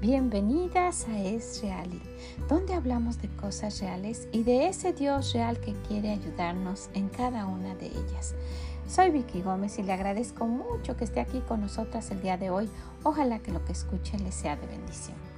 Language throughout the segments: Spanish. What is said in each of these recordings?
bienvenidas, a Es Real, donde hablamos de cosas reales y de ese Dios real que quiere ayudarnos en cada una de ellas. Soy Vicky Gómez y le agradezco mucho que esté aquí con nosotras el día de hoy. Ojalá que lo que escuche le sea de bendición.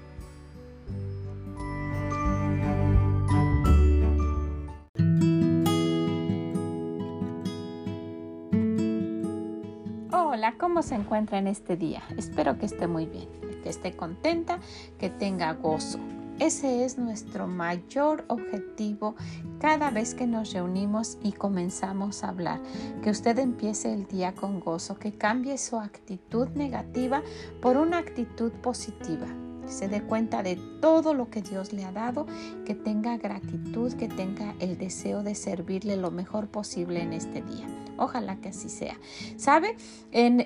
¿Cómo se encuentra en este día? Espero que esté muy bien, que esté contenta, que tenga gozo. Ese es nuestro mayor objetivo cada vez que nos reunimos y comenzamos a hablar. Que usted empiece el día con gozo, que cambie su actitud negativa por una actitud positiva se dé cuenta de todo lo que Dios le ha dado, que tenga gratitud, que tenga el deseo de servirle lo mejor posible en este día. Ojalá que así sea. ¿Sabe? En,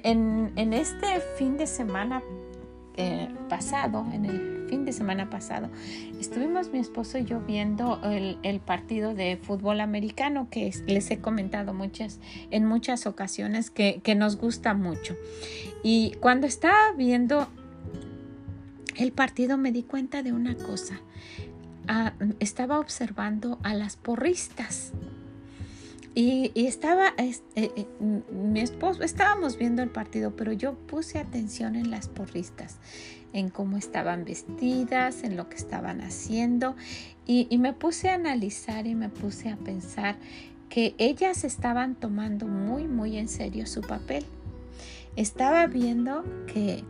este fin de semana eh, pasado, en el fin de semana pasado, estuvimos mi esposo y yo viendo el, partido de fútbol americano que les he comentado muchas, en muchas ocasiones que, que nos gusta mucho. Y cuando estaba viendo el partido me di cuenta de una cosa. Ah, estaba observando a las porristas. Y, estaba, eh, eh, mi esposo, estábamos viendo el partido, pero yo puse atención en las porristas, en cómo estaban vestidas, en lo que estaban haciendo, y, y me puse a analizar y me puse a pensar que ellas estaban tomando muy, muy en serio su papel. Estaba viendo que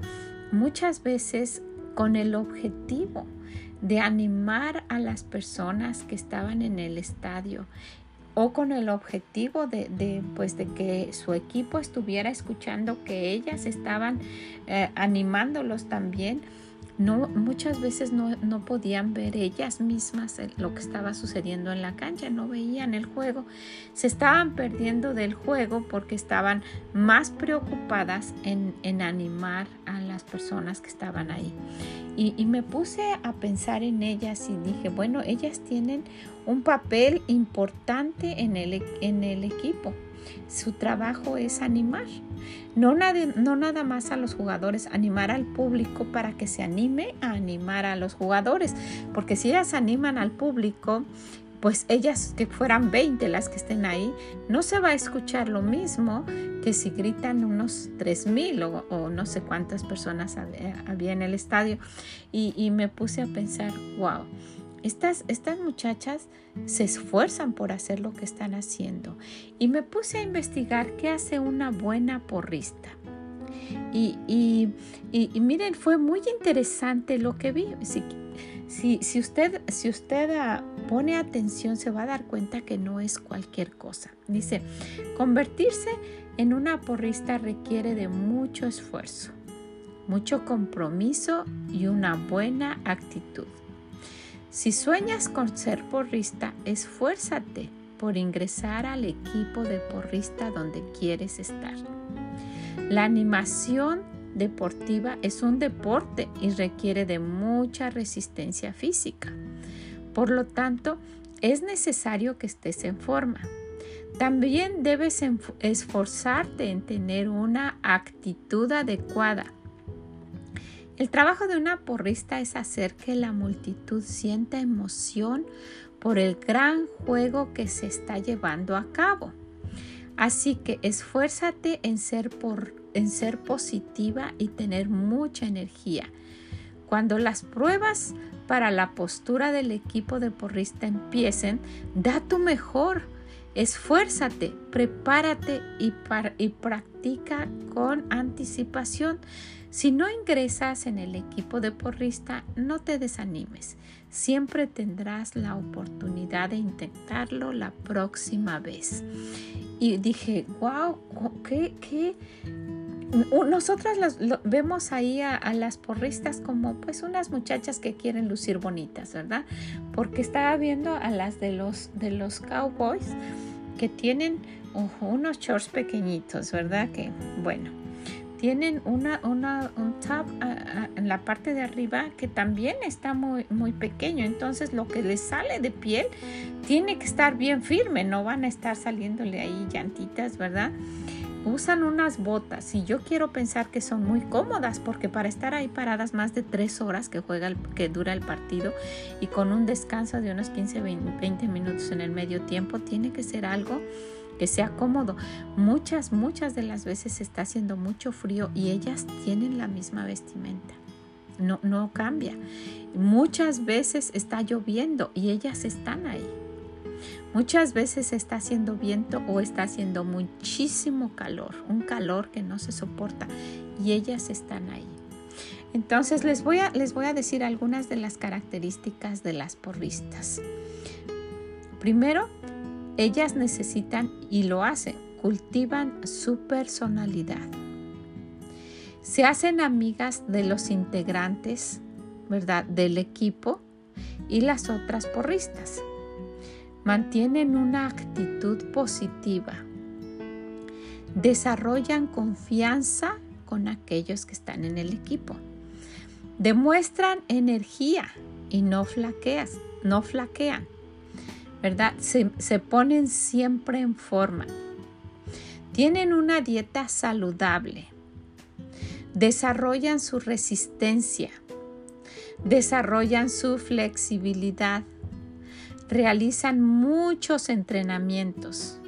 muchas veces con el objetivo de animar a las personas que estaban en el estadio o con el objetivo de, pues de que su equipo estuviera escuchando que ellas estaban eh, animándolos también no, muchas veces no, no, podían ver ellas mismas lo que estaba sucediendo en la cancha, no veían el juego, se estaban perdiendo del juego porque estaban más preocupadas en, en animar a las personas que estaban ahí. Y, y, me puse a pensar en ellas y dije, bueno, ellas tienen un papel importante en el, en el equipo. Su trabajo es animar. No, no nada más a los jugadores, animar al público para que se anime a animar a los jugadores. Porque si ellas animan al público, pues ellas que fueran 20 las que estén ahí, no se va a escuchar lo mismo que si gritan unos 3000 o, o no sé cuántas personas había, en el estadio. Y, y me puse a pensar, wow estas, estas muchachas se esfuerzan por hacer lo que están haciendo. Y me puse a investigar qué hace una buena porrista. Y, y, miren, fue muy interesante lo que vi. Si, si, usted, si usted ah, pone atención, se va a dar cuenta que no es cualquier cosa. Dice, convertirse en una porrista requiere de mucho esfuerzo, mucho compromiso y una buena actitud. Si sueñas con ser porrista, esfuérzate por ingresar al equipo de porrista donde quieres estar. La animación deportiva es un deporte y requiere de mucha resistencia física. Por lo tanto, es necesario que estés en forma. También debes esforzarte en tener una actitud adecuada el trabajo de una porrista es hacer que la multitud sienta emoción por el gran juego que se está llevando a cabo. Así que esfuérzate en ser, por, en ser positiva y tener mucha energía. Cuando las pruebas para la postura del equipo de porrista empiecen, da tu mejor. Esfuérzate, prepárate y, y practica con anticipación. Si no ingresas en el equipo de porrista, no te desanimes. Siempre tendrás la oportunidad de intentarlo la próxima vez. Y dije, wow, ¿qué? qué? Nosotras las, vemos ahí a, las porristas como pues unas muchachas que quieren lucir bonitas, ¿verdad? Porque estaba viendo a las de los, de los cowboys que tienen unos shorts pequeñitos, ¿verdad? Que bueno, tienen una, una, un top en la parte de arriba que también está muy, muy pequeño. Entonces lo que les sale de piel tiene que estar bien firme, no van a estar saliéndole ahí llantitas, ¿verdad? usan unas botas y yo quiero pensar que son muy cómodas porque para estar ahí paradas más de tres horas que, juega que dura el partido y con un descanso de unos 15, 20 minutos en el medio tiempo, tiene que ser algo que sea cómodo. Muchas, muchas de las veces está haciendo mucho frío y ellas tienen la misma vestimenta. No, no cambia. Muchas veces está lloviendo y ellas están ahí. Muchas veces está haciendo viento o está haciendo muchísimo calor, un calor que no se soporta y ellas están ahí. Entonces les voy a, les voy a decir algunas de las características de las porristas. Primero, ellas necesitan y lo hacen, cultivan su personalidad. Se hacen amigas de los integrantes, ¿verdad? Del equipo y las otras porristas. Mantienen una actitud positiva. Desarrollan confianza con aquellos que están en el equipo. Demuestran energía y no flaqueas, no flaquean. ¿Verdad? Se, se ponen siempre en forma. Tienen una dieta saludable. Desarrollan su resistencia. Desarrollan su flexibilidad. Realizan muchos entrenamientos.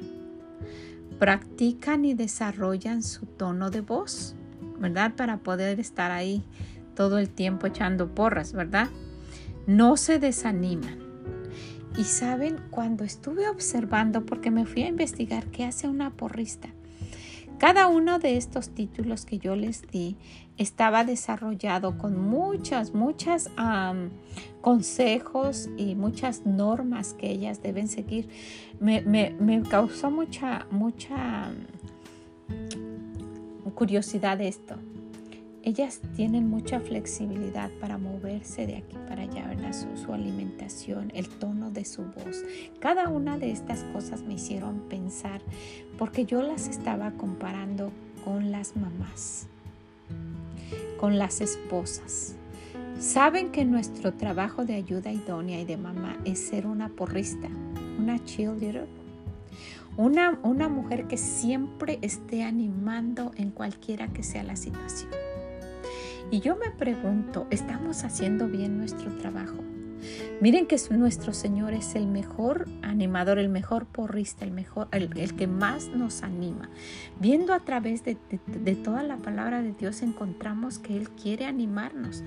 Practican y desarrollan su tono de voz, ¿verdad? Para poder estar ahí todo el tiempo echando porras, ¿verdad? No se desaniman y saben, cuando estuve observando, porque me fui a investigar qué hace una porrista, cada uno de estos títulos que yo les di estaba desarrollado con muchas, muchas consejos y muchas normas que ellas deben seguir. Me, me causó mucha, mucha curiosidad esto ellas tienen mucha flexibilidad para moverse de aquí para allá, ¿verdad? Su, alimentación, el tono de su voz. Cada una de estas cosas me hicieron pensar porque yo las estaba comparando con las mamás, con las esposas. Saben que nuestro trabajo de ayuda idónea y de mamá es ser una porrista, una cheerleader, una, una mujer que siempre esté animando en cualquiera que sea la situación. Y yo me pregunto, ¿estamos haciendo bien nuestro trabajo? Miren que nuestro Señor es el mejor animador, el mejor porrista, el mejor, el, que más nos anima. Viendo a través de, toda la palabra de Dios encontramos que Él quiere animarnos,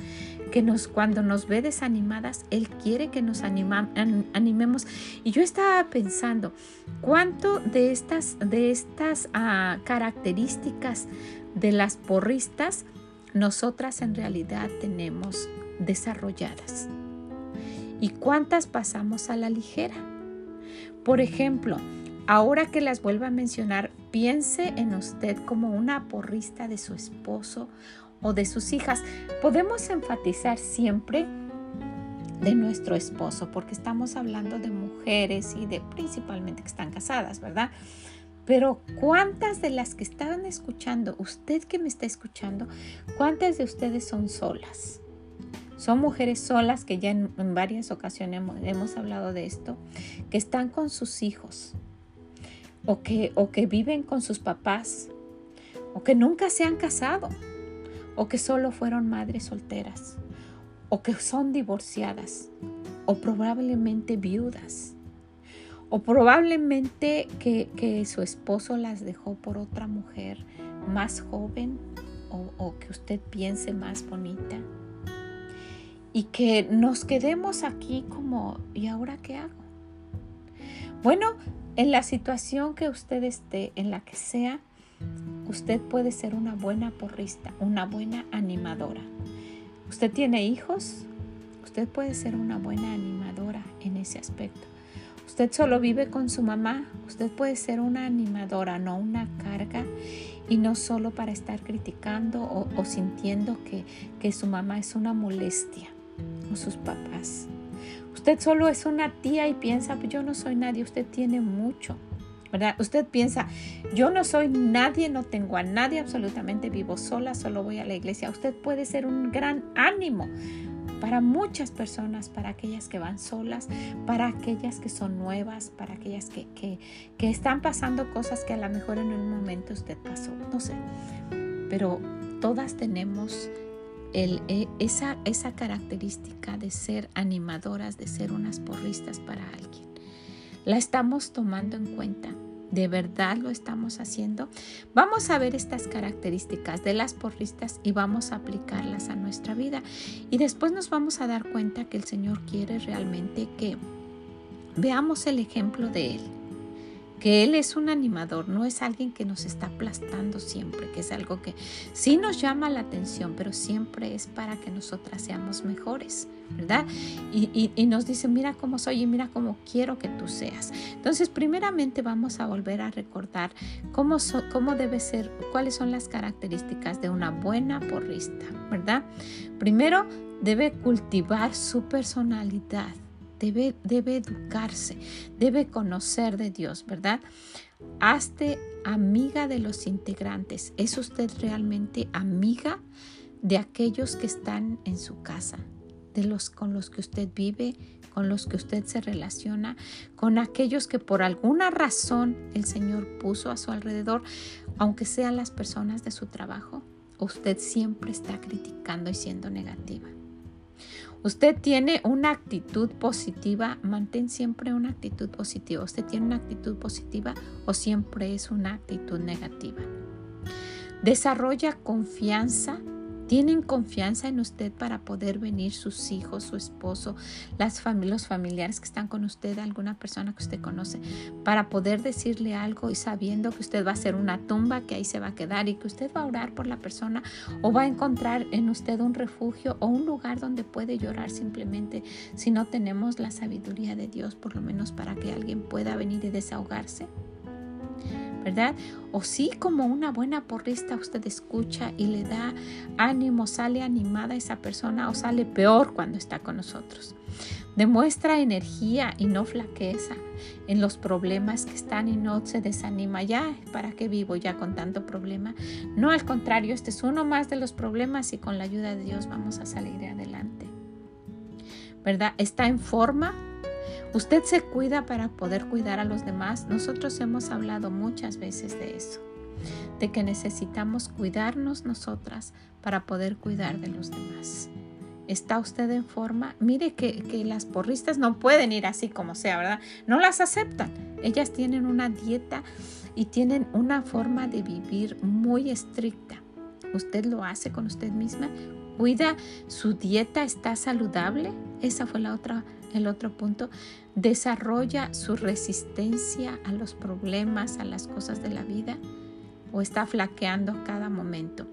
que nos, cuando nos ve desanimadas, Él quiere que nos animemos. Y yo estaba pensando, ¿cuánto de estas, de estas ah, características de las porristas nosotras en realidad tenemos desarrolladas. ¿Y cuántas pasamos a la ligera? Por ejemplo, ahora que las vuelvo a mencionar, piense en usted como una porrista de su esposo o de sus hijas. Podemos enfatizar siempre de nuestro esposo, porque estamos hablando de mujeres y de principalmente que están casadas, ¿verdad? Pero ¿cuántas de las que estaban escuchando, usted que me está escuchando, cuántas de ustedes son solas? Son mujeres solas que ya en, varias ocasiones hemos, hablado de esto, que están con sus hijos o que, o que viven con sus papás o que nunca se han casado o que solo fueron madres solteras o que son divorciadas o probablemente viudas o probablemente que, su esposo las dejó por otra mujer más joven o, o que usted piense más bonita. Y que nos quedemos aquí como, ¿y ahora qué hago? Bueno, en la situación que usted esté, en la que sea, usted puede ser una buena porrista, una buena animadora. Usted tiene hijos, usted puede ser una buena animadora en ese aspecto. Usted solo vive con su mamá. Usted puede ser una animadora, no una carga. Y no solo para estar criticando o, sintiendo que, que su mamá es una molestia o sus papás. Usted solo es una tía y piensa, yo no soy nadie, usted tiene mucho. ¿verdad? Usted piensa, yo no soy nadie, no tengo a nadie, absolutamente vivo sola, solo voy a la iglesia. Usted puede ser un gran ánimo para muchas personas, para aquellas que van solas, para aquellas que son nuevas, para aquellas que, que, están pasando cosas que a lo mejor en un momento usted pasó, no sé, pero todas tenemos el, e, esa, esa característica de ser animadoras, de ser unas porristas para alguien. La estamos tomando en cuenta. ¿De verdad lo estamos haciendo? Vamos a ver estas características de las porristas y vamos a aplicarlas a nuestra vida. Y después nos vamos a dar cuenta que el Señor quiere realmente que veamos el ejemplo de Él que Él es un animador, no es alguien que nos está aplastando siempre, que es algo que sí nos llama la atención, pero siempre es para que nosotras seamos mejores, Y, nos dice, mira cómo soy y mira cómo quiero que tú seas. Entonces, primeramente vamos a volver a recordar cómo, cómo debe ser, cuáles son las características de una buena porrista, ¿verdad? Primero, debe cultivar su personalidad debe, educarse, debe conocer de Dios, ¿verdad? Hazte amiga de los integrantes. ¿Es usted realmente amiga de aquellos que están en su casa? De los con los que usted vive, con los que usted se relaciona, con aquellos que por alguna razón el Señor puso a su alrededor, aunque sean las personas de su trabajo, usted siempre está criticando y siendo negativa. Usted tiene una actitud positiva, mantén siempre una actitud positiva. Usted tiene una actitud positiva o siempre es una actitud negativa. Desarrolla confianza tienen confianza en usted para poder venir sus hijos, su esposo, las los familiares que están con usted, alguna persona que usted conoce, para poder decirle algo y sabiendo que usted va a ser una tumba, que ahí se va a quedar y que usted va a orar por la persona o va a encontrar en usted un refugio o un lugar donde puede llorar simplemente si no tenemos la sabiduría de Dios, por lo menos para que alguien pueda venir y desahogarse. ¿Verdad? O sí, como una buena porrista usted escucha y le da ánimo, sale animada esa persona o sale peor cuando está con nosotros. Demuestra energía y no flaqueza en los problemas que están y no se desanima. Ya, ¿para qué vivo ya con tanto problema? No, al contrario, este es uno más de los problemas y con la ayuda de Dios vamos a salir adelante. ¿Verdad? Está en forma, Usted se cuida para poder cuidar a los demás. Nosotros hemos hablado muchas veces de eso, de que necesitamos cuidarnos nosotras para poder cuidar de los demás. ¿Está usted en forma? Mire que, que, las porristas no pueden ir así como sea, ¿verdad? No las aceptan. Ellas tienen una dieta y tienen una forma de vivir muy estricta. ¿Usted lo hace con usted misma? ¿Cuida su dieta? ¿Está saludable? Esa fue la otra el otro punto, desarrolla su resistencia a los problemas, a las cosas de la vida o está flaqueando cada momento.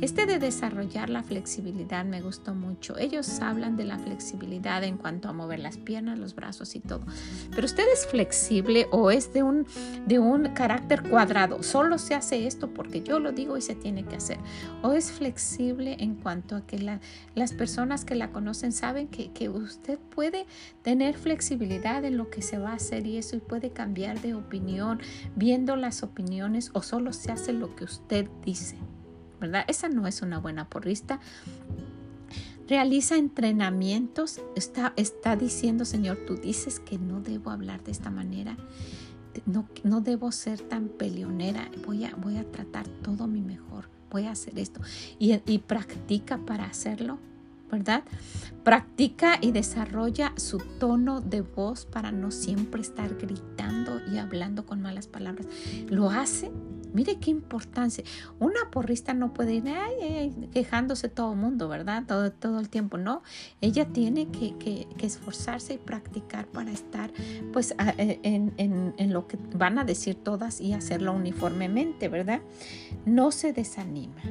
Este de desarrollar la flexibilidad me gustó mucho. Ellos hablan de la flexibilidad en cuanto a mover las piernas, los brazos y todo. Pero usted es flexible o es de un, de un carácter cuadrado. Solo se hace esto porque yo lo digo y se tiene que hacer. O es flexible en cuanto a que las personas que la conocen saben que, que usted puede tener flexibilidad en lo que se va a hacer y eso y puede cambiar de opinión viendo las opiniones o solo se hace lo que usted dice, ¿verdad? Esa no es una buena porrista. Realiza entrenamientos, está, está diciendo, Señor, tú dices que no debo hablar de esta manera, no, no debo ser tan peleonera, voy a, voy a tratar todo mi mejor, voy a hacer esto. Y, y practica para hacerlo, ¿verdad? Practica y desarrolla su tono de voz para no siempre estar gritando y hablando con malas palabras. Lo hace Mire qué importancia. Una porrista no puede ir quejándose todo el mundo, ¿verdad? Todo, todo el tiempo, no. Ella tiene que, esforzarse y practicar para estar pues e, en, en lo que van a decir todas y hacerlo uniformemente, ¿verdad? No se desanima.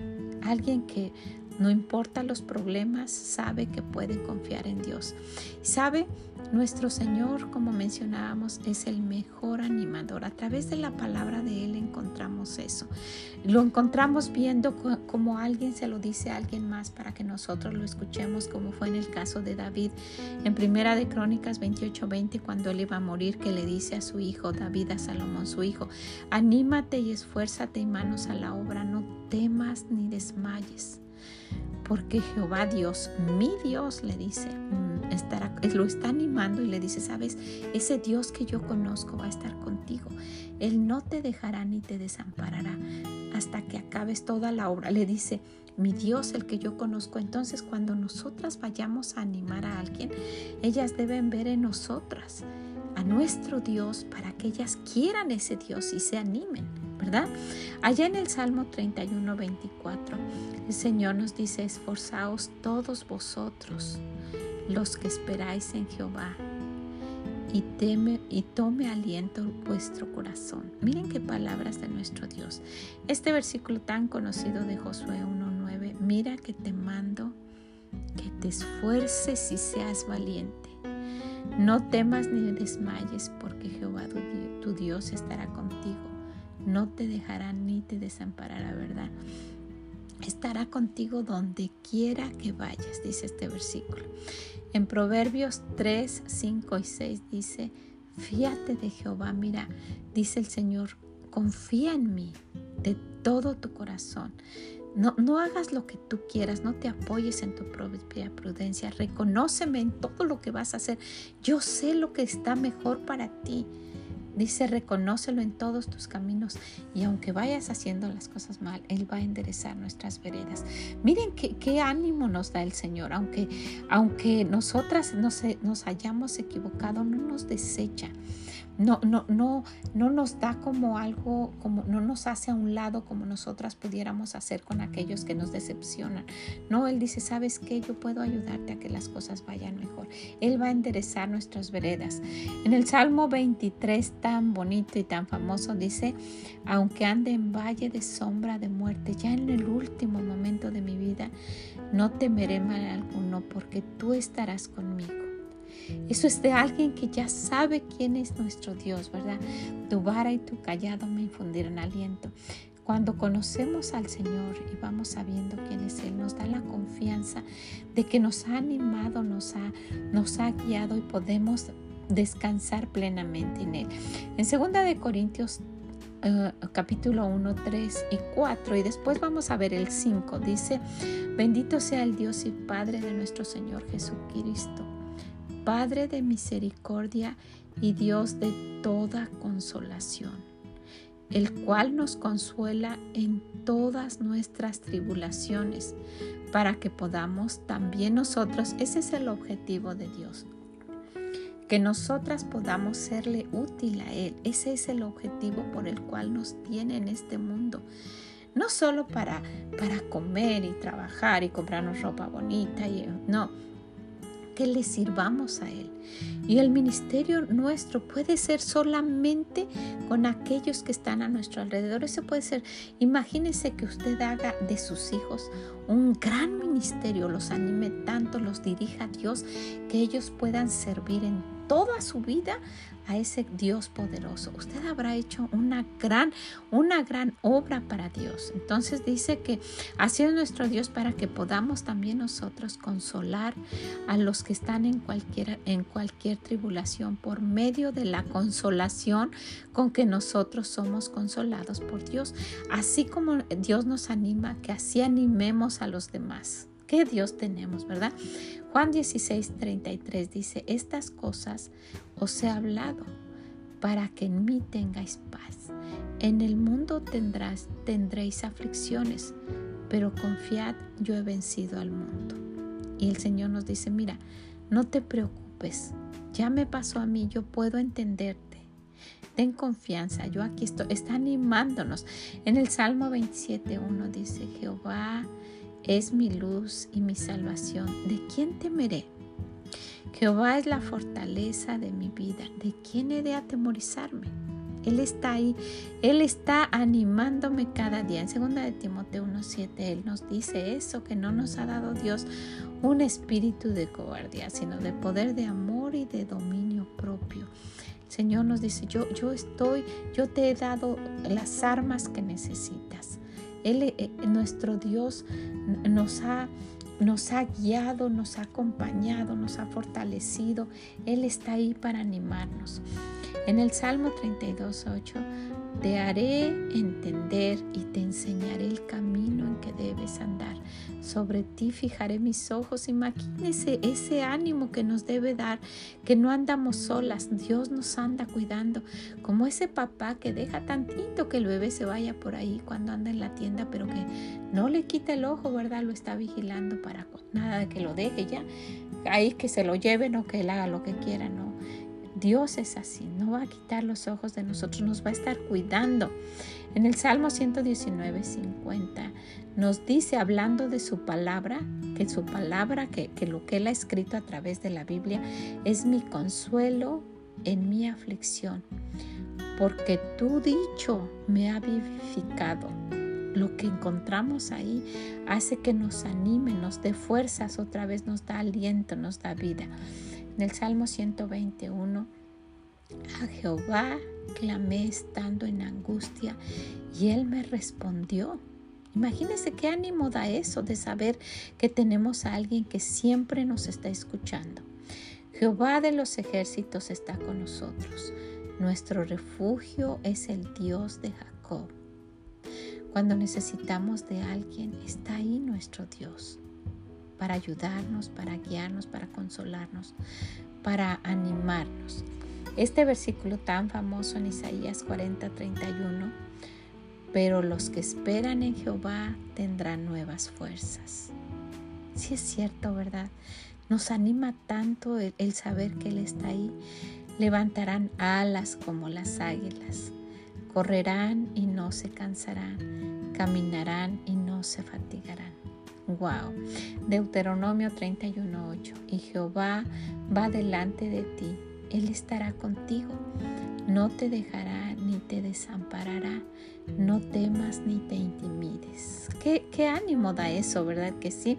Alguien que no importa los problemas, sabe que puede confiar en Dios. Sabe nuestro Señor, como mencionábamos, es el mejor animador. A través de la palabra de Él encontramos eso. Lo encontramos viendo como alguien se lo dice a alguien más para que nosotros lo escuchemos, como fue en el caso de David. En Primera de Crónicas 28:20, cuando él iba a morir, que le dice a su hijo, David a Salomón, su hijo, anímate y esfuérzate y manos a la obra, no temas ni desmayes porque Jehová Dios, mi Dios, le dice, mm, estará, lo está animando y le dice, sabes, ese Dios que yo conozco va a estar contigo. Él no te dejará ni te desamparará hasta que acabes toda la obra. Le dice, mi Dios, el que yo conozco. Entonces, cuando nosotras vayamos a animar a alguien, ellas deben ver en nosotras a nuestro Dios para que ellas quieran ese Dios y se animen, ¿verdad? Allá en el Salmo 31, 24, el Señor nos dice, esforzaos todos vosotros, los que esperáis en Jehová, y, y tome aliento vuestro corazón. Miren qué palabras de nuestro Dios. Este versículo tan conocido de Josué 1.9, mira que te mando que te esfuerces y seas valiente. No temas ni desmayes, porque Jehová tu Dios estará contigo. No te dejará ni te desamparará, ¿verdad? Estará contigo donde quiera que vayas, dice este versículo. En Proverbios 3, 5 y 6 dice, fíate de Jehová, mira, dice el Señor, confía en mí de todo tu corazón. No, no, hagas lo que tú quieras, no te apoyes en tu propia prudencia, reconóceme en todo lo que vas a hacer. Yo sé lo que está mejor para ti. Dice, reconócelo en todos tus caminos y aunque vayas haciendo las cosas mal, Él va a enderezar nuestras veredas. Miren qué, ánimo nos da el Señor, aunque, aunque nosotras nos, nos hayamos equivocado, no nos desecha no, no, no, no nos da como algo, como no nos hace a un lado como nosotras pudiéramos hacer con aquellos que nos decepcionan. No, Él dice, ¿sabes qué? Yo puedo ayudarte a que las cosas vayan mejor. Él va a enderezar nuestras veredas. En el Salmo 23, tan bonito y tan famoso, dice, aunque ande en valle de sombra de muerte, ya en el último momento de mi vida, no temeré mal alguno porque tú estarás conmigo. Eso es de alguien que ya sabe quién es nuestro Dios, ¿verdad? Tu vara y tu callado me infundirán aliento. Cuando conocemos al Señor y vamos sabiendo quién es Él, nos da la confianza de que nos ha animado, nos ha, nos ha guiado y podemos descansar plenamente en Él. En 2 de Corintios uh, capítulo 1, 3 y 4 y después vamos a ver el 5. Dice, bendito sea el Dios y Padre de nuestro Señor Jesucristo Padre de misericordia y Dios de toda consolación, el cual nos consuela en todas nuestras tribulaciones, para que podamos también nosotros, ese es el objetivo de Dios, que nosotras podamos serle útil a Él. Ese es el objetivo por el cual nos tiene en este mundo. No solo para, para comer y trabajar y comprarnos ropa bonita, y, no, que le sirvamos a Él. Y el ministerio nuestro puede ser solamente con aquellos que están a nuestro alrededor. Eso puede ser, imagínese que usted haga de sus hijos un gran ministerio, los anime tanto, los dirija a Dios, que ellos puedan servir en toda su vida a ese Dios poderoso. Usted habrá hecho una gran, una gran obra para Dios. Entonces dice que así es nuestro Dios para que podamos también nosotros consolar a los que están en cualquier, en cualquier tribulación por medio de la consolación con que nosotros somos consolados por Dios. Así como Dios nos anima, que así animemos a los demás. ¿Qué Dios tenemos, verdad? Juan 16, 33 dice, estas cosas os he hablado para que en mí tengáis paz. En el mundo tendrás, tendréis aflicciones, pero confiad, yo he vencido al mundo. Y el Señor nos dice, mira, no te preocupes, ya me pasó a mí, yo puedo entenderte. Ten confianza, yo aquí estoy, está animándonos. En el Salmo 27.1 dice, Jehová es mi luz y mi salvación. ¿De quién temeré? Jehová es la fortaleza de mi vida. ¿De quién he de atemorizarme? Él está ahí, Él está animándome cada día. En 2 de Timoteo 1.7 Él nos dice eso, que no nos ha dado Dios un espíritu de cobardía, sino de poder, de amor y de dominio propio. El Señor nos dice, yo, yo estoy, yo te he dado las armas que necesitas. Él, eh, nuestro Dios nos ha, nos ha guiado, nos ha acompañado, nos ha fortalecido. Él está ahí para animarnos. En el Salmo 32, 8, te haré entender y te enseñaré el camino en que debes andar. Sobre ti fijaré mis ojos. Imagínese ese ánimo que nos debe dar, que no andamos solas. Dios nos anda cuidando. Como ese papá que deja tantito que el bebé se vaya por ahí cuando anda en la tienda, pero que no le quita el ojo, ¿verdad? Lo está vigilando para nada de que lo deje ya. Ahí que se lo lleven o que él haga lo que quiera, ¿no? Dios es así, no va a quitar los ojos de nosotros, nos va a estar cuidando. En el Salmo 119, 50 nos dice, hablando de su palabra, que su palabra, que, que lo que él ha escrito a través de la Biblia, es mi consuelo en mi aflicción, porque tu dicho me ha vivificado. Lo que encontramos ahí hace que nos anime, nos dé fuerzas, otra vez nos da aliento, nos da vida. En el Salmo 121, a Jehová clamé estando en angustia y él me respondió. Imagínese qué ánimo da eso de saber que tenemos a alguien que siempre nos está escuchando. Jehová de los ejércitos está con nosotros. Nuestro refugio es el Dios de Jacob. Cuando necesitamos de alguien, está ahí nuestro Dios para ayudarnos, para guiarnos, para consolarnos, para animarnos. Este versículo tan famoso en Isaías 40, 31, pero los que esperan en Jehová tendrán nuevas fuerzas. Sí es cierto, ¿verdad? Nos anima tanto el, el saber que Él está ahí. Levantarán alas como las águilas, correrán y no se cansarán, caminarán y no se fatigarán. Wow. Deuteronomio 31:8. Y Jehová va delante de ti. Él estará contigo. No te dejará ni te desamparará. No temas ni te intimides. ¿Qué, qué ánimo da eso, ¿verdad? Que sí.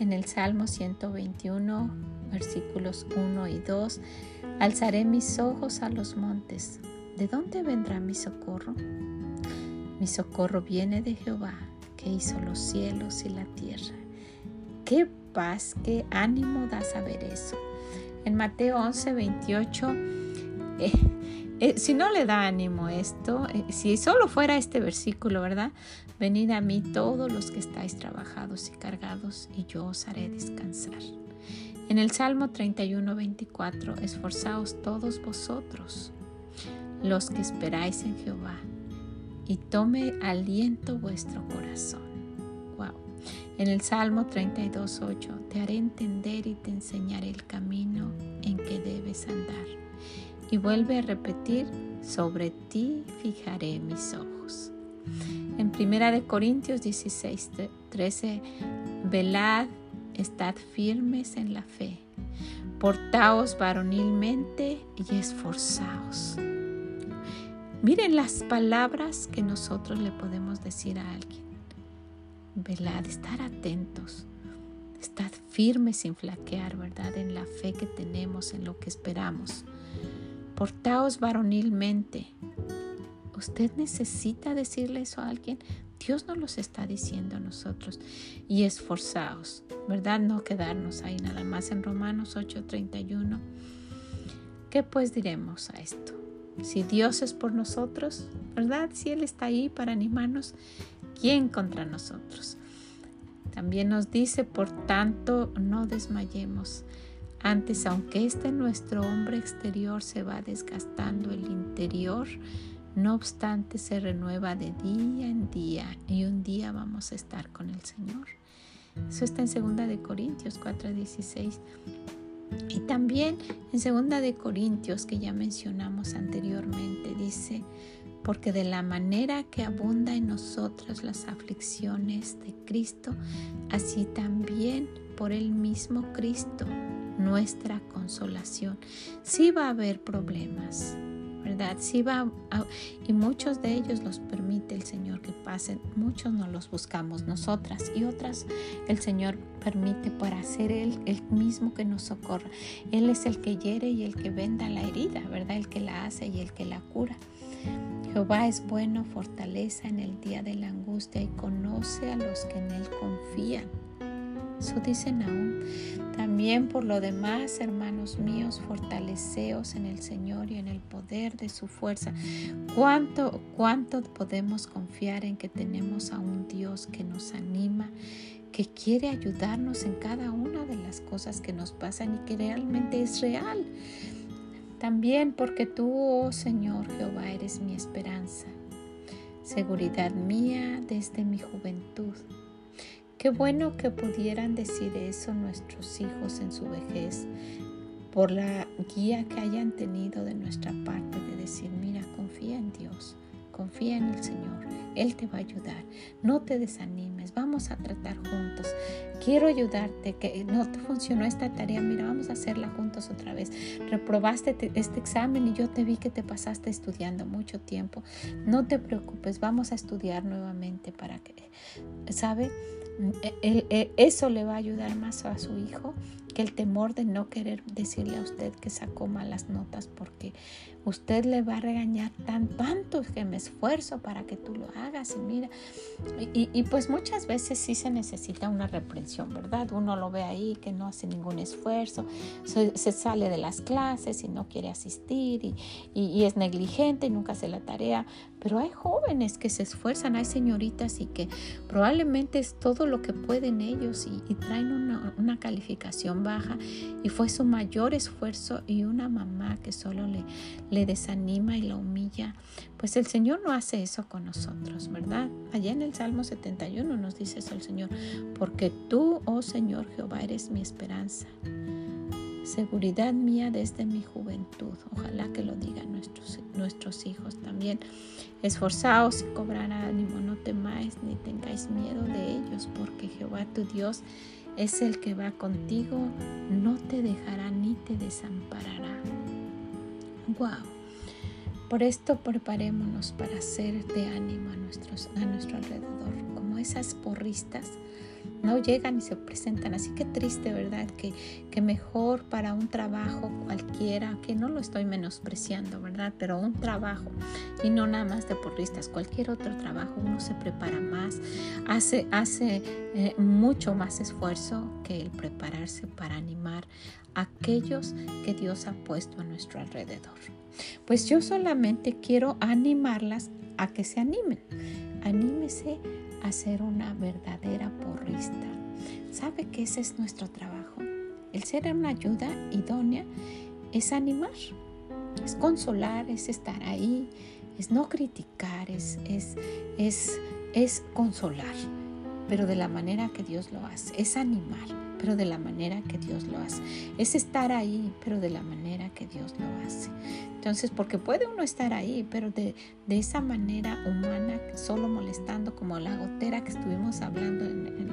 En el Salmo 121, versículos 1 y 2. Alzaré mis ojos a los montes. ¿De dónde vendrá mi socorro? Mi socorro viene de Jehová que hizo los cielos y la tierra. Qué paz, qué ánimo da saber eso. En Mateo 11, 28, eh, eh, si no le da ánimo esto, eh, si solo fuera este versículo, ¿verdad? Venid a mí todos los que estáis trabajados y cargados, y yo os haré descansar. En el Salmo 31, 24, esforzaos todos vosotros, los que esperáis en Jehová y tome aliento vuestro corazón. Wow. En el Salmo 32.8, te haré entender y te enseñaré el camino en que debes andar. Y vuelve a repetir, sobre ti fijaré mis ojos. En Primera de Corintios 16, 13, velad, estad firmes en la fe, portaos varonilmente y esforzaos. Miren las palabras que nosotros le podemos decir a alguien. Velad, estar atentos, estar firmes sin flaquear, ¿verdad? En la fe que tenemos, en lo que esperamos. Portaos varonilmente. Usted necesita decirle eso a alguien. Dios nos los está diciendo a nosotros. Y esforzaos, ¿verdad? No quedarnos ahí nada más en Romanos 8:31. ¿Qué pues diremos a esto? Si Dios es por nosotros, ¿verdad? Si Él está ahí para animarnos, ¿quién contra nosotros? También nos dice, por tanto, no desmayemos. Antes, aunque este nuestro hombre exterior se va desgastando, el interior, no obstante, se renueva de día en día y un día vamos a estar con el Señor. Eso está en 2 de Corintios 4:16. Y también en segunda de Corintios que ya mencionamos anteriormente dice, porque de la manera que abunda en nosotros las aflicciones de Cristo, así también por el mismo Cristo nuestra consolación. Sí va a haber problemas, ¿verdad? Sí va y muchos de ellos los permite el Señor que pasen, muchos no los buscamos nosotras y otras el Señor permite para ser Él el mismo que nos socorra. Él es el que hiere y el que venda la herida, ¿verdad? El que la hace y el que la cura. Jehová es bueno, fortaleza en el día de la angustia y conoce a los que en Él confían. Eso dice Nahum. También por lo demás, hermanos míos, fortaleceos en el Señor y en el poder de su fuerza. ¿Cuánto, cuánto podemos confiar en que tenemos a un Dios que nos anima, que quiere ayudarnos en cada una de las cosas que nos pasan y que realmente es real? También porque tú, oh Señor Jehová, eres mi esperanza, seguridad mía desde mi juventud. Qué bueno que pudieran decir eso nuestros hijos en su vejez, por la guía que hayan tenido de nuestra parte de decir, mira, confía en Dios, confía en el Señor, Él te va a ayudar, no te desanimes, vamos a tratar juntos, quiero ayudarte, que no te funcionó esta tarea, mira, vamos a hacerla juntos otra vez, reprobaste este examen y yo te vi que te pasaste estudiando mucho tiempo, no te preocupes, vamos a estudiar nuevamente para que, ¿sabe? Eso le va a ayudar más a su hijo que el temor de no querer decirle a usted que sacó malas notas porque usted le va a regañar tan tanto que me esfuerzo para que tú lo hagas y mira. Y, pues muchas veces sí se necesita una reprensión verdad uno lo ve ahí que no hace ningún esfuerzo se, sale de las clases y no quiere asistir y, y, es negligente y nunca hace la tarea. Pero hay jóvenes que se esfuerzan hay señoritas y que probablemente es todo lo que pueden ellos y, traen una, una calificación baja y fue su mayor esfuerzo y una mamá que solo le, le desanima y la humilla, pues el Señor no hace eso con nosotros, ¿verdad? Allá en el Salmo 71 nos dice eso el Señor, porque tú, oh Señor Jehová, eres mi esperanza seguridad mía desde mi juventud. Ojalá que lo digan nuestros, nuestros hijos también. Esforzaos y cobrar ánimo, no temáis ni tengáis miedo de ellos, porque Jehová tu Dios es el que va contigo, no te dejará ni te desamparará. Wow. Por esto preparémonos para ser de ánimo a, nuestros, a nuestro alrededor, esas porristas no llegan y se presentan. Así que triste, ¿verdad? Que, que mejor para un trabajo cualquiera, que no lo estoy menospreciando, ¿verdad? Pero un trabajo y no nada más de porristas, cualquier otro trabajo, uno se prepara más, hace, hace eh, mucho más esfuerzo que el prepararse para animar a aquellos que Dios ha puesto a nuestro alrededor. Pues yo solamente quiero animarlas a que se animen. Anímese a ser una verdadera porrista. ¿Sabe que ese es nuestro trabajo? El ser una ayuda idónea es animar, es consolar, es estar ahí, es no criticar, es, es, es, es consolar, pero de la manera que Dios lo hace, es animar, pero de la manera que Dios lo hace, es estar ahí, pero de la manera que Dios lo hace. Entonces, porque puede uno estar ahí, pero de, esa manera humana, solo molestando, como la gotera que estuvimos hablando en,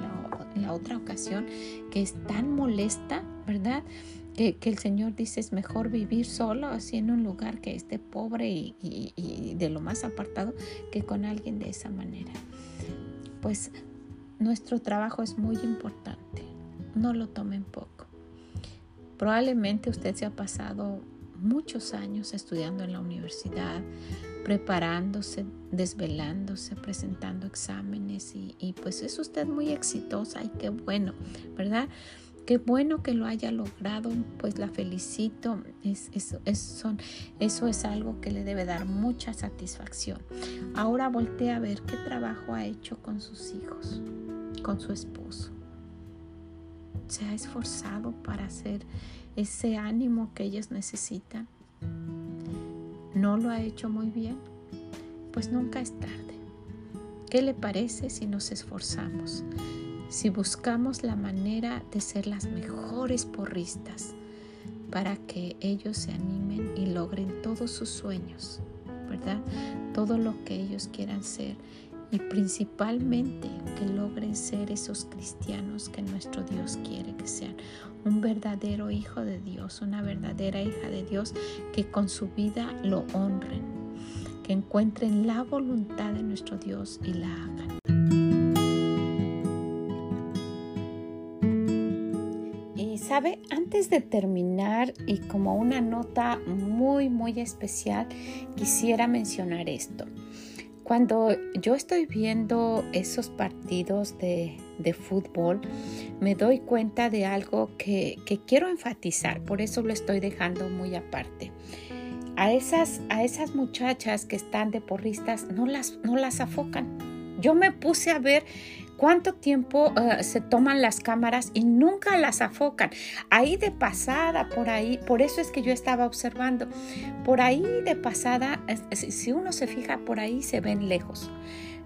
la, otra ocasión, que es tan molesta, ¿verdad? Que, el Señor dice es mejor vivir solo, así en un lugar que esté pobre y, y de lo más apartado, que con alguien de esa manera. Pues nuestro trabajo es muy importante, no lo tomen poco. Probablemente usted se ha pasado muchos años estudiando en la universidad, preparándose, desvelándose, presentando exámenes y, pues es usted muy exitosa y qué bueno, ¿verdad? Qué bueno que lo haya logrado, pues la felicito. Es, son, eso es algo que le debe dar mucha satisfacción. Ahora voltea a ver qué trabajo ha hecho con sus hijos, con su esposo. Se ha esforzado para hacer ese ánimo que ellos necesitan, no lo ha hecho muy bien, pues nunca es tarde. ¿Qué le parece si nos esforzamos? Si buscamos la manera de ser las mejores porristas para que ellos se animen y logren todos sus sueños, ¿verdad? Todo lo que ellos quieran ser y principalmente que logren ser esos cristianos que nuestro Dios quiere que sean. Un verdadero hijo de Dios, una verdadera hija de Dios que con su vida lo honren, que encuentren la voluntad de nuestro Dios y la hagan. Y sabe, antes de terminar y como una nota muy, muy especial, quisiera mencionar esto. Cuando yo estoy viendo esos partidos de, fútbol, me doy cuenta de algo que, quiero enfatizar, por eso lo estoy dejando muy aparte. A esas, a esas muchachas que están de porristas no las, no las afocan. Yo me puse a ver cuánto tiempo eh, se toman las cámaras y nunca las afocan. Ahí de pasada, por ahí, por eso es que yo estaba observando, por ahí de pasada, si uno se fija, por ahí se ven lejos.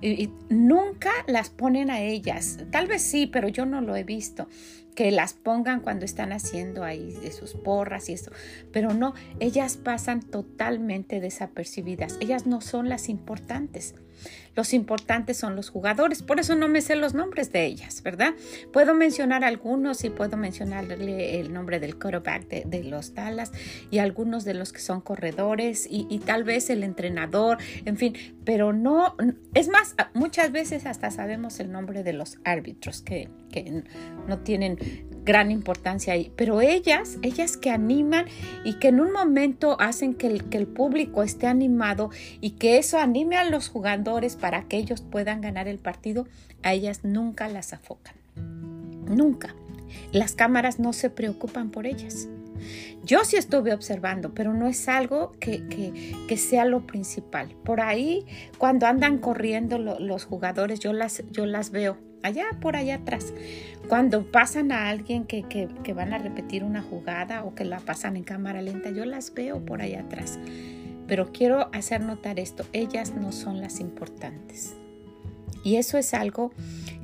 Y, nunca las ponen a ellas. Tal vez sí, pero yo no lo he visto que las pongan cuando están haciendo ahí de sus porras y eso. Pero no, ellas pasan totalmente desapercibidas. Ellas no son las importantes. Los importantes son los jugadores, por eso no me sé los nombres de ellas, ¿verdad? Puedo mencionar algunos y puedo mencionarle el nombre del quarterback de, los Dallas y algunos de los que son corredores y, tal vez el entrenador, en fin, pero no, es más, muchas veces hasta sabemos el nombre de los árbitros que, que no tienen gran importancia ahí. Pero ellas, ellas que animan y que en un momento hacen que el, que el público esté animado y que eso anime a los jugadores para que ellos puedan ganar el partido, a ellas nunca las afocan. Nunca. Las cámaras no se preocupan por ellas. Yo sí estuve observando, pero no es algo que, que, sea lo principal. Por ahí, cuando andan corriendo los jugadores, yo las, yo las veo allá por allá atrás. Cuando pasan a alguien que, que, van a repetir una jugada o que la pasan en cámara lenta, yo las veo por allá atrás. Pero quiero hacer notar esto, ellas no son las importantes. Y eso es algo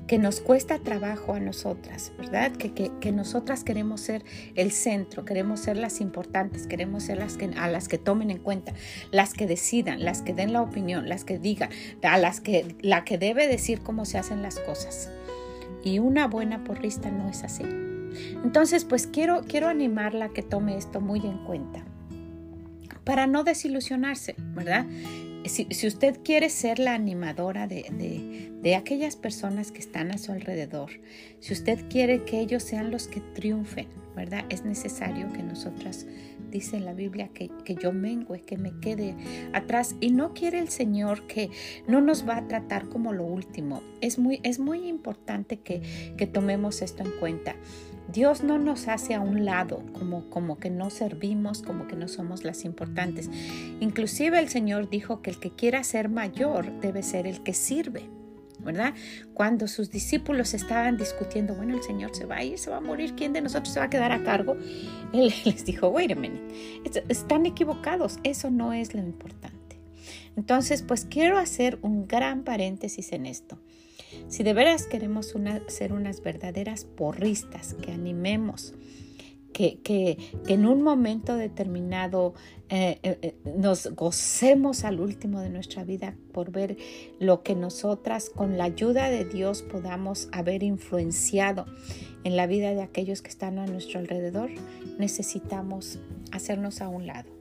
que nos cuesta trabajo a nosotras, ¿verdad? Que, que, nosotras queremos ser el centro, queremos ser las importantes, queremos ser las que, a las que tomen en cuenta, las que decidan, las que den la opinión, las que digan, a las que, la que debe decir cómo se hacen las cosas. Y una buena porrista no es así. Entonces, pues quiero, quiero animarla a que tome esto muy en cuenta para no desilusionarse, ¿verdad? si, usted quiere ser la animadora de, aquellas personas que están a su alrededor, si usted quiere que ellos sean los que triunfen, ¿verdad? Es necesario que nosotras, dice la Biblia, que, yo mengue, que me quede atrás. Y no quiere el Señor que no nos va a tratar como lo último. Es muy, es muy importante que, que tomemos esto en cuenta. Dios no nos hace a un lado, como, como que no servimos, como que no somos las importantes. Inclusive el Señor dijo que el que quiera ser mayor debe ser el que sirve. ¿verdad? Cuando sus discípulos estaban discutiendo, bueno, el Señor se va a ir, se va a morir, ¿quién de nosotros se va a quedar a cargo? Él les dijo, wait a minute, están equivocados, eso no es lo importante. Entonces, pues quiero hacer un gran paréntesis en esto. Si de veras queremos ser unas verdaderas porristas, que animemos, que, en un momento determinado eh, eh, eh, nos gocemos al último de nuestra vida por ver lo que nosotras con la ayuda de Dios podamos haber influenciado en la vida de aquellos que están a nuestro alrededor, necesitamos hacernos a un lado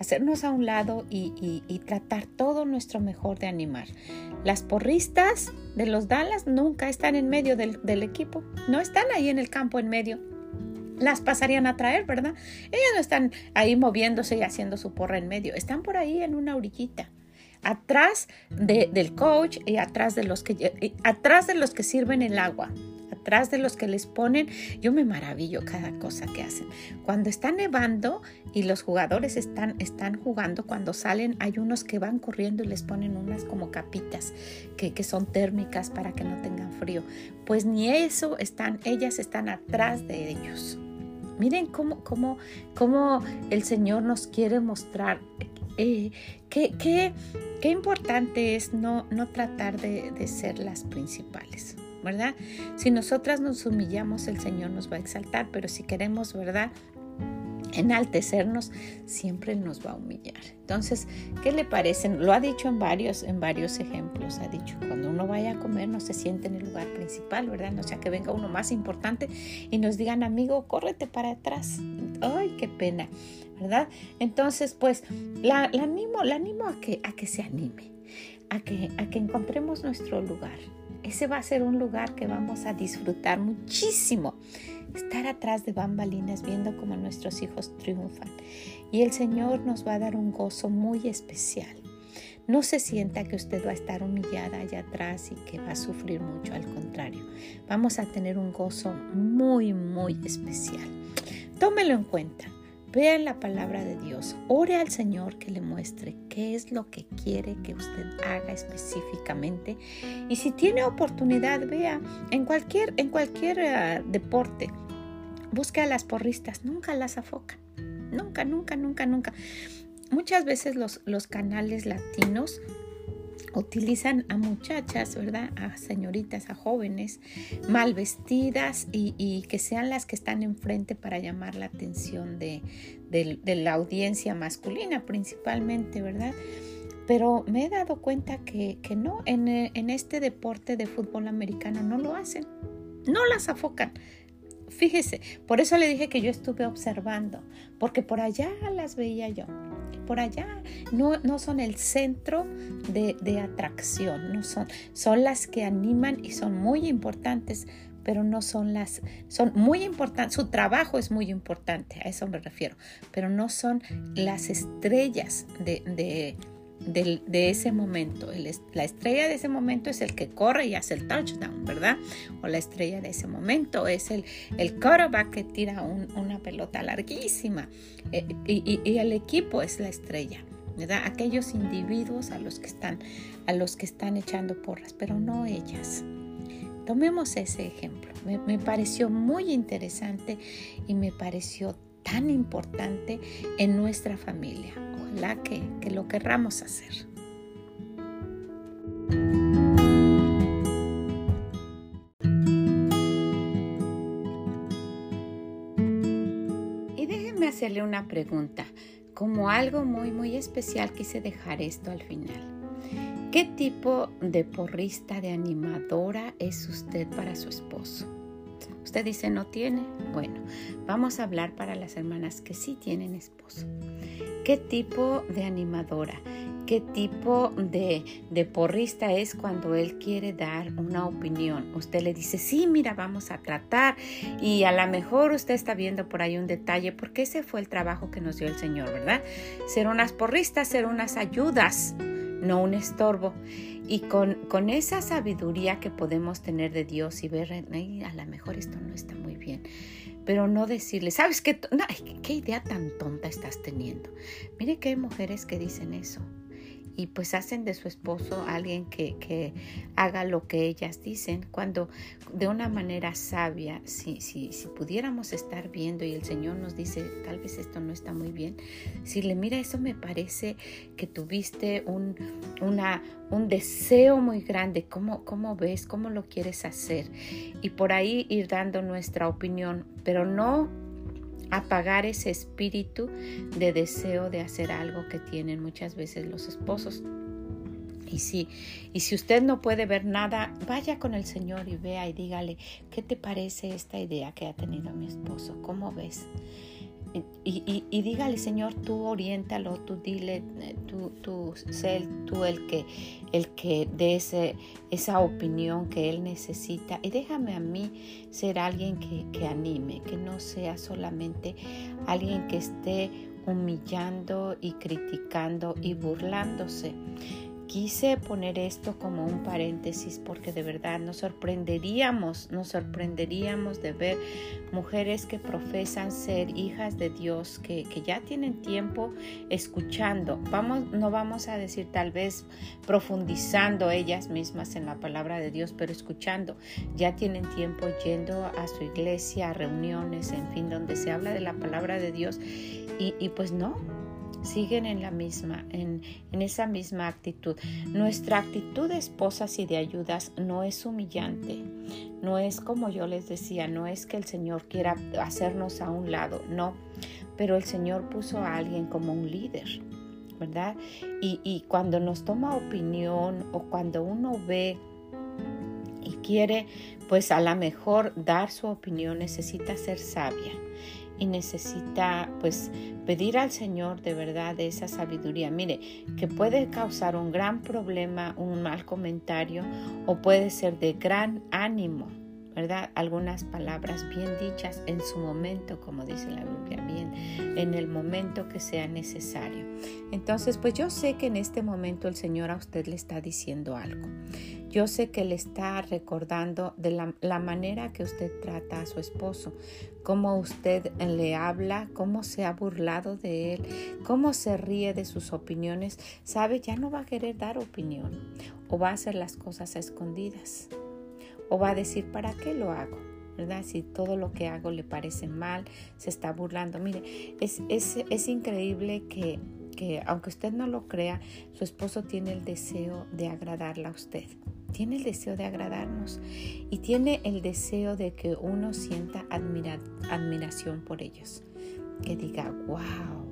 hacernos a un lado y, tratar todo nuestro mejor de animar. Las porristas de los Dallas nunca están en medio del, equipo, no están ahí en el campo en medio. Las pasarían a traer, ¿verdad? Ellas no están ahí moviéndose y haciendo su porra en medio, están por ahí en una orillita atrás del coach y atrás de los que atrás de los que sirven el agua atrás de los que les ponen, yo me maravillo cada cosa que hacen. Cuando está nevando y los jugadores están, están jugando, cuando salen hay unos que van corriendo y les ponen unas como capitas que, que son térmicas para que no tengan frío. Pues ni eso están, ellas están atrás de ellos. Miren cómo, cómo, cómo el Señor nos quiere mostrar eh, qué, qué, qué, importante es no, no tratar de, de ser las principales. ¿Verdad? Si nosotras nos humillamos, el Señor nos va a exaltar, pero si queremos, ¿verdad? enaltecernos, siempre nos va a humillar. Entonces, ¿qué le parece? Lo ha dicho en varios, en varios ejemplos. Ha dicho, cuando uno vaya a comer, no se siente en el lugar principal, ¿verdad? No sea que venga uno más importante y nos digan, amigo, córrete para atrás. Ay, qué pena, ¿verdad? Entonces, pues, la, animo, la animo a que, a que se anime, a que, a que encontremos nuestro lugar, ese va a ser un lugar que vamos a disfrutar muchísimo. Estar atrás de bambalinas viendo cómo nuestros hijos triunfan. Y el Señor nos va a dar un gozo muy especial. no se sienta que usted va a estar humillada allá atrás y que va a sufrir mucho, al contrario, vamos a tener un gozo muy, muy especial. Tómelo en cuenta. Vea la palabra de Dios, ore al Señor que le muestre qué es lo que quiere que usted haga específicamente. Y si tiene oportunidad, vea en cualquier, en cualquier eh, deporte, busque a las porristas, nunca las afocan, nunca, nunca, nunca, nunca. Muchas veces los, los canales latinos utilizan a muchachas, ¿verdad? A señoritas, a jóvenes mal vestidas y, que sean las que están enfrente para llamar la atención de, la audiencia masculina principalmente, ¿verdad? Pero me he dado cuenta que, no, en, en este deporte de fútbol americano no lo hacen, no las afocan, fíjese, por eso le dije que yo estuve observando, porque por allá las veía yo por allá, no, no son el centro de, atracción, no son, son las que animan y son muy importantes, pero no son las, son muy importantes, su trabajo es muy importante, a eso me refiero, pero no son las estrellas de, de, ese momento. la estrella de ese momento es el que corre y hace el touchdown, ¿verdad? O la estrella de ese momento es el, el quarterback que tira una pelota larguísima. Eh, y, el equipo es la estrella. ¿verdad? Aquellos individuos a los que están a los que están echando porras, pero no ellas. Tomemos ese ejemplo. Me, me pareció muy interesante y me pareció tan importante en nuestra familia que, lo querramos hacer. Y déjenme hacerle una pregunta. Como algo muy, muy especial quise dejar esto al final. ¿Qué tipo de porrista, de animadora es usted para su esposo? Usted dice no tiene. Bueno, vamos a hablar para las hermanas que sí tienen esposo qué tipo de animadora, qué tipo de, de, porrista es cuando él quiere dar una opinión. Usted le dice, sí, mira, vamos a tratar y a lo mejor usted está viendo por ahí un detalle porque ese fue el trabajo que nos dio el Señor, ¿verdad? Ser unas porristas, ser unas ayudas, no un estorbo. Y con, con esa sabiduría que podemos tener de Dios y ver, a lo mejor esto no está muy bien pero no decirle, ¿sabes qué? ¿Qué idea tan tonta estás teniendo? Mire que hay mujeres que dicen eso y pues hacen de su esposo alguien que, haga lo que ellas dicen, cuando de una manera sabia, si, si, si pudiéramos estar viendo y el Señor nos dice, tal vez esto no está muy bien, si le mira, eso me parece que tuviste un, una, un deseo muy grande, ¿Cómo, ¿cómo ves? ¿Cómo lo quieres hacer? Y por ahí ir dando nuestra opinión, pero no apagar ese espíritu de deseo de hacer algo que tienen muchas veces los esposos. Y si, y si usted no puede ver nada, vaya con el Señor y vea y dígale, ¿qué te parece esta idea que ha tenido mi esposo? ¿Cómo ves? Y, dígale, Señor, tú oriéntalo, tú dile, eh, tú, tú sé tú el que, el que dé esa opinión que Él necesita. Y déjame a mí ser alguien que, que anime, que no sea solamente alguien que esté humillando y criticando y burlándose. Quise poner esto como un paréntesis porque de verdad nos sorprenderíamos, nos sorprenderíamos de ver mujeres que profesan ser hijas de Dios, que, ya tienen tiempo escuchando. Vamos, no vamos a decir tal vez profundizando ellas mismas en la palabra de Dios, pero escuchando. Ya tienen tiempo yendo a su iglesia, a reuniones, en fin, donde se habla de la palabra de Dios. Y, y pues no, siguen en la misma, en, esa misma actitud. Nuestra actitud de esposas y de ayudas no es humillante, no es como yo les decía, no es que el Señor quiera hacernos a un lado, no, pero el Señor puso a alguien como un líder, ¿verdad? Y, y cuando nos toma opinión o cuando uno ve y quiere, pues a lo mejor dar su opinión, necesita ser sabia y necesita pues pedir al Señor de verdad esa sabiduría. Mire, que puede causar un gran problema, un mal comentario o puede ser de gran ánimo, ¿verdad? Algunas palabras bien dichas en su momento, como dice la Biblia, bien, en el momento que sea necesario. Entonces, pues yo sé que en este momento el Señor a usted le está diciendo algo. Yo sé que le está recordando de la, la, manera que usted trata a su esposo, cómo usted le habla, cómo se ha burlado de él, cómo se ríe de sus opiniones. Sabe, ya no va a querer dar opinión o va a hacer las cosas a escondidas o va a decir, ¿para qué lo hago? ¿verdad? Si todo lo que hago le parece mal, se está burlando. Mire, es, es, increíble que, que, aunque usted no lo crea, su esposo tiene el deseo de agradarla a usted. Tiene el deseo de agradarnos y tiene el deseo de que uno sienta admiración por ellos. Que diga, wow,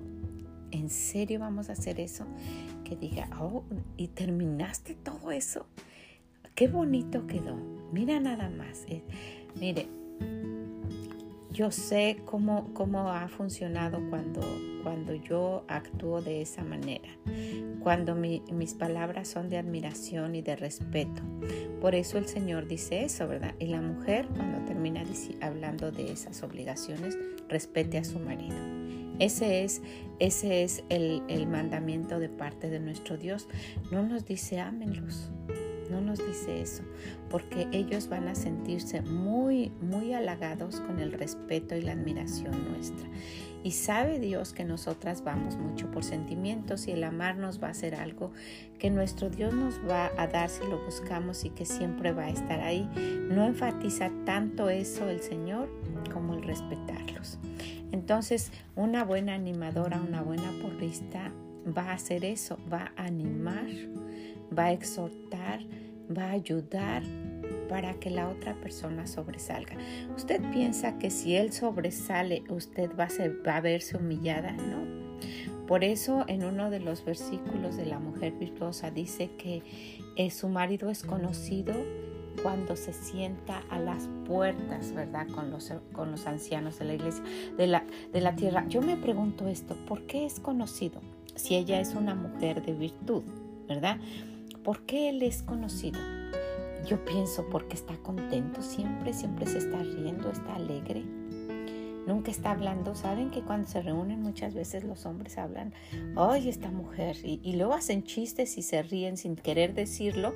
¿en serio vamos a hacer eso? Que diga, oh, ¿y terminaste todo eso? Qué bonito quedó. Mira nada más. Eh, mire, yo sé cómo, cómo ha funcionado cuando, cuando yo actúo de esa manera, cuando mis palabras son de admiración y de respeto. Por eso el Señor dice eso, ¿verdad? Y la mujer, cuando termina hablando de esas obligaciones, respete a su marido. Ese es, ese es el, el mandamiento de parte de nuestro Dios. No nos dice ámenlos, no nos dice eso, porque ellos van a sentirse muy, muy halagados con el respeto y la admiración nuestra. Y sabe Dios que nosotras vamos mucho por sentimientos y el amarnos va a ser algo que nuestro Dios nos va a dar si lo buscamos y que siempre va a estar ahí. No enfatiza tanto eso el Señor como el respetarlos. Entonces, una buena animadora, una buena porrista va a hacer eso, va a animar va a exhortar, va a ayudar para que la otra persona sobresalga. Usted piensa que si él sobresale, usted va a, verse humillada, ¿no? Por eso en uno de los versículos de la mujer virtuosa dice que eh, su marido es conocido cuando se sienta a las puertas, ¿verdad? Con los, con los ancianos de la iglesia, de la, de la tierra. Yo me pregunto esto, ¿por qué es conocido? Si ella es una mujer de virtud, ¿verdad? ¿Por qué Él es conocido? Yo pienso porque está contento siempre, siempre se está riendo, está alegre. Nunca está hablando. Saben que cuando se reúnen muchas veces los hombres hablan, ay, esta mujer, y, luego hacen chistes y se ríen sin querer decirlo,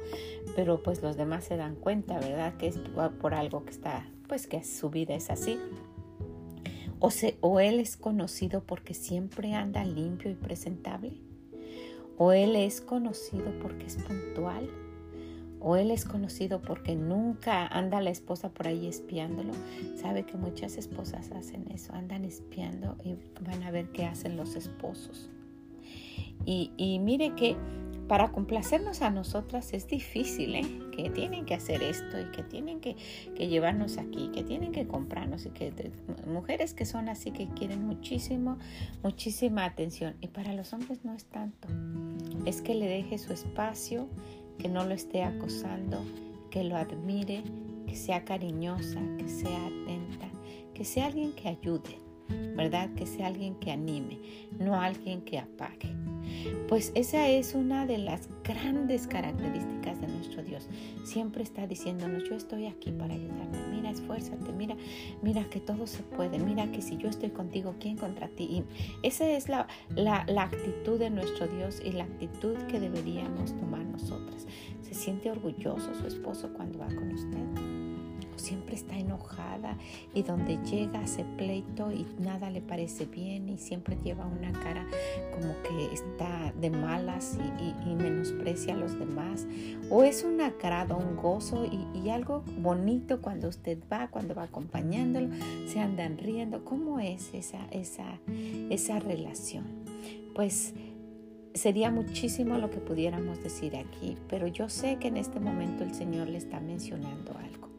pero pues los demás se dan cuenta, ¿verdad? Que es por algo que está, pues que su vida es así. O, se, o él es conocido porque siempre anda limpio y presentable o Él es conocido porque es puntual, o Él es conocido porque nunca anda la esposa por ahí espiándolo. Sabe que muchas esposas hacen eso, andan espiando y van a ver qué hacen los esposos. Y, y mire que para complacernos a nosotras es difícil, ¿eh? que tienen que hacer esto y que tienen que, que, llevarnos aquí, que tienen que comprarnos y que mujeres que son así que quieren muchísimo, muchísima atención. Y para los hombres no es tanto. Es que le deje su espacio, que no lo esté acosando, que lo admire, que sea cariñosa, que sea atenta, que sea alguien que ayude, ¿verdad? Que sea alguien que anime, no alguien que apague. Pues esa es una de las grandes características de nuestro Dios. Siempre está diciéndonos, yo estoy aquí para ayudarte. Mira, esfuérzate, mira, mira que todo se puede. Mira que si yo estoy contigo, ¿quién contra ti? Y esa es la, la, la actitud de nuestro Dios y la actitud que deberíamos tomar nosotras. Se siente orgulloso su esposo cuando va con usted siempre está enojada y donde llega hace pleito y nada le parece bien y siempre lleva una cara como que está de malas y, menosprecia a los demás. O es un agrado, un gozo y, algo bonito cuando usted va, cuando va acompañándolo, se andan riendo. ¿Cómo es esa, esa, esa relación? Pues sería muchísimo lo que pudiéramos decir aquí, pero yo sé que en este momento el Señor le está mencionando algo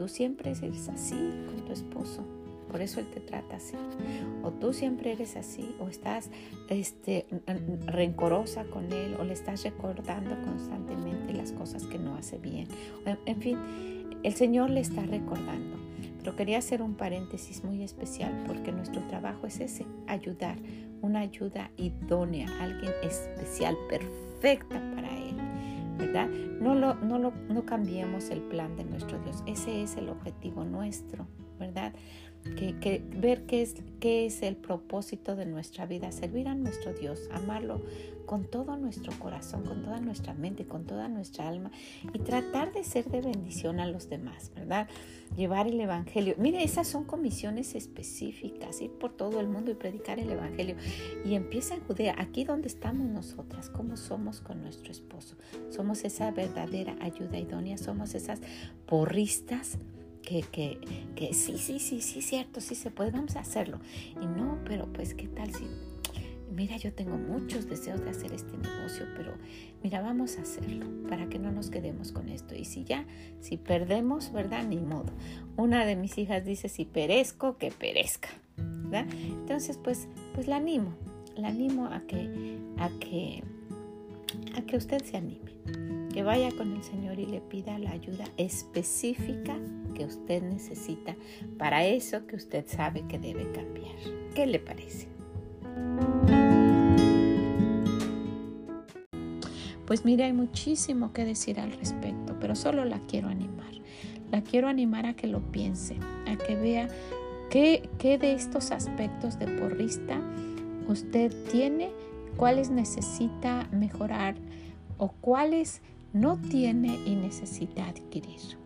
tú siempre eres así con tu esposo, por eso él te trata así. O tú siempre eres así, o estás este, rencorosa con él, o le estás recordando constantemente las cosas que no hace bien. En fin, el Señor le está recordando. Pero quería hacer un paréntesis muy especial porque nuestro trabajo es ese, ayudar, una ayuda idónea, alguien especial, perfecta para Él ¿verdad? No, lo, no, lo, no cambiemos el plan de nuestro Dios. Ese es el objetivo nuestro, ¿verdad? Que, ver qué es, qué es el propósito de nuestra vida, servir a nuestro Dios, amarlo con todo nuestro corazón, con toda nuestra mente, con toda nuestra alma y tratar de ser de bendición a los demás, ¿verdad? Llevar el Evangelio. Mire, esas son comisiones específicas, ir por todo el mundo y predicar el Evangelio. Y empieza en Judea, aquí donde estamos nosotras, cómo somos con nuestro esposo. Somos esa verdadera ayuda idónea, somos esas porristas que, que, que sí, sí, sí, sí, cierto, sí se puede, vamos a hacerlo. Y no, pero pues, ¿qué tal si mira, yo tengo muchos deseos de hacer este negocio, pero mira, vamos a hacerlo para que no nos quedemos con esto. Y si ya, si perdemos, ¿verdad? Ni modo. Una de mis hijas dice, si perezco, que perezca, ¿verdad? Entonces, pues, pues la animo, la animo a que, a que, a que usted se anime, que vaya con el Señor y le pida la ayuda específica que usted necesita para eso que usted sabe que debe cambiar. ¿Qué le parece? Pues mire, hay muchísimo que decir al respecto, pero solo la quiero animar. La quiero animar a que lo piense, a que vea qué, qué de estos aspectos de porrista usted tiene, cuáles necesita mejorar o cuáles no tiene y necesita adquirir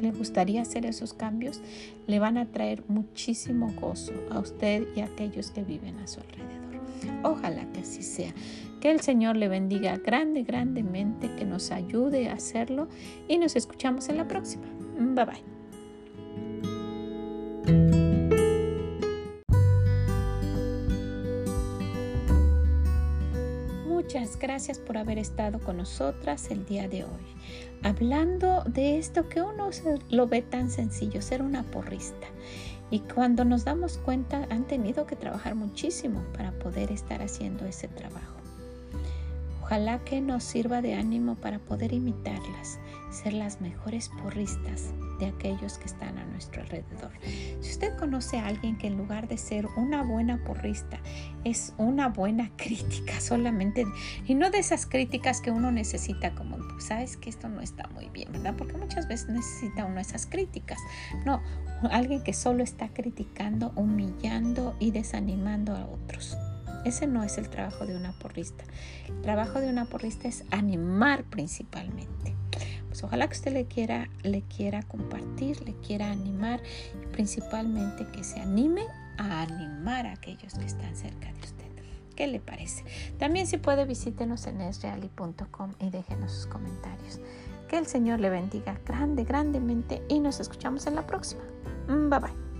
le gustaría hacer esos cambios, le van a traer muchísimo gozo a usted y a aquellos que viven a su alrededor. Ojalá que así sea. Que el Señor le bendiga grande, grandemente, que nos ayude a hacerlo y nos escuchamos en la próxima. Bye bye. Muchas gracias por haber estado con nosotras el día de hoy, hablando de esto que uno lo ve tan sencillo, ser una porrista. Y cuando nos damos cuenta han tenido que trabajar muchísimo para poder estar haciendo ese trabajo. Ojalá que nos sirva de ánimo para poder imitarlas, ser las mejores porristas de aquellos que están a nuestro alrededor. Si usted conoce a alguien que en lugar de ser una buena porrista es una buena crítica solamente, y no de esas críticas que uno necesita como, sabes que esto no está muy bien, ¿verdad? Porque muchas veces necesita uno esas críticas. No, alguien que solo está criticando, humillando y desanimando a otros. Ese no es el trabajo de una porrista. El trabajo de una porrista es animar principalmente. Pues ojalá que usted le quiera, le quiera compartir, le quiera animar y principalmente que se anime a animar a aquellos que están cerca de usted. ¿Qué le parece? También si puede visítenos en esreali.com y déjenos sus comentarios. Que el Señor le bendiga grande, grandemente y nos escuchamos en la próxima. Bye bye.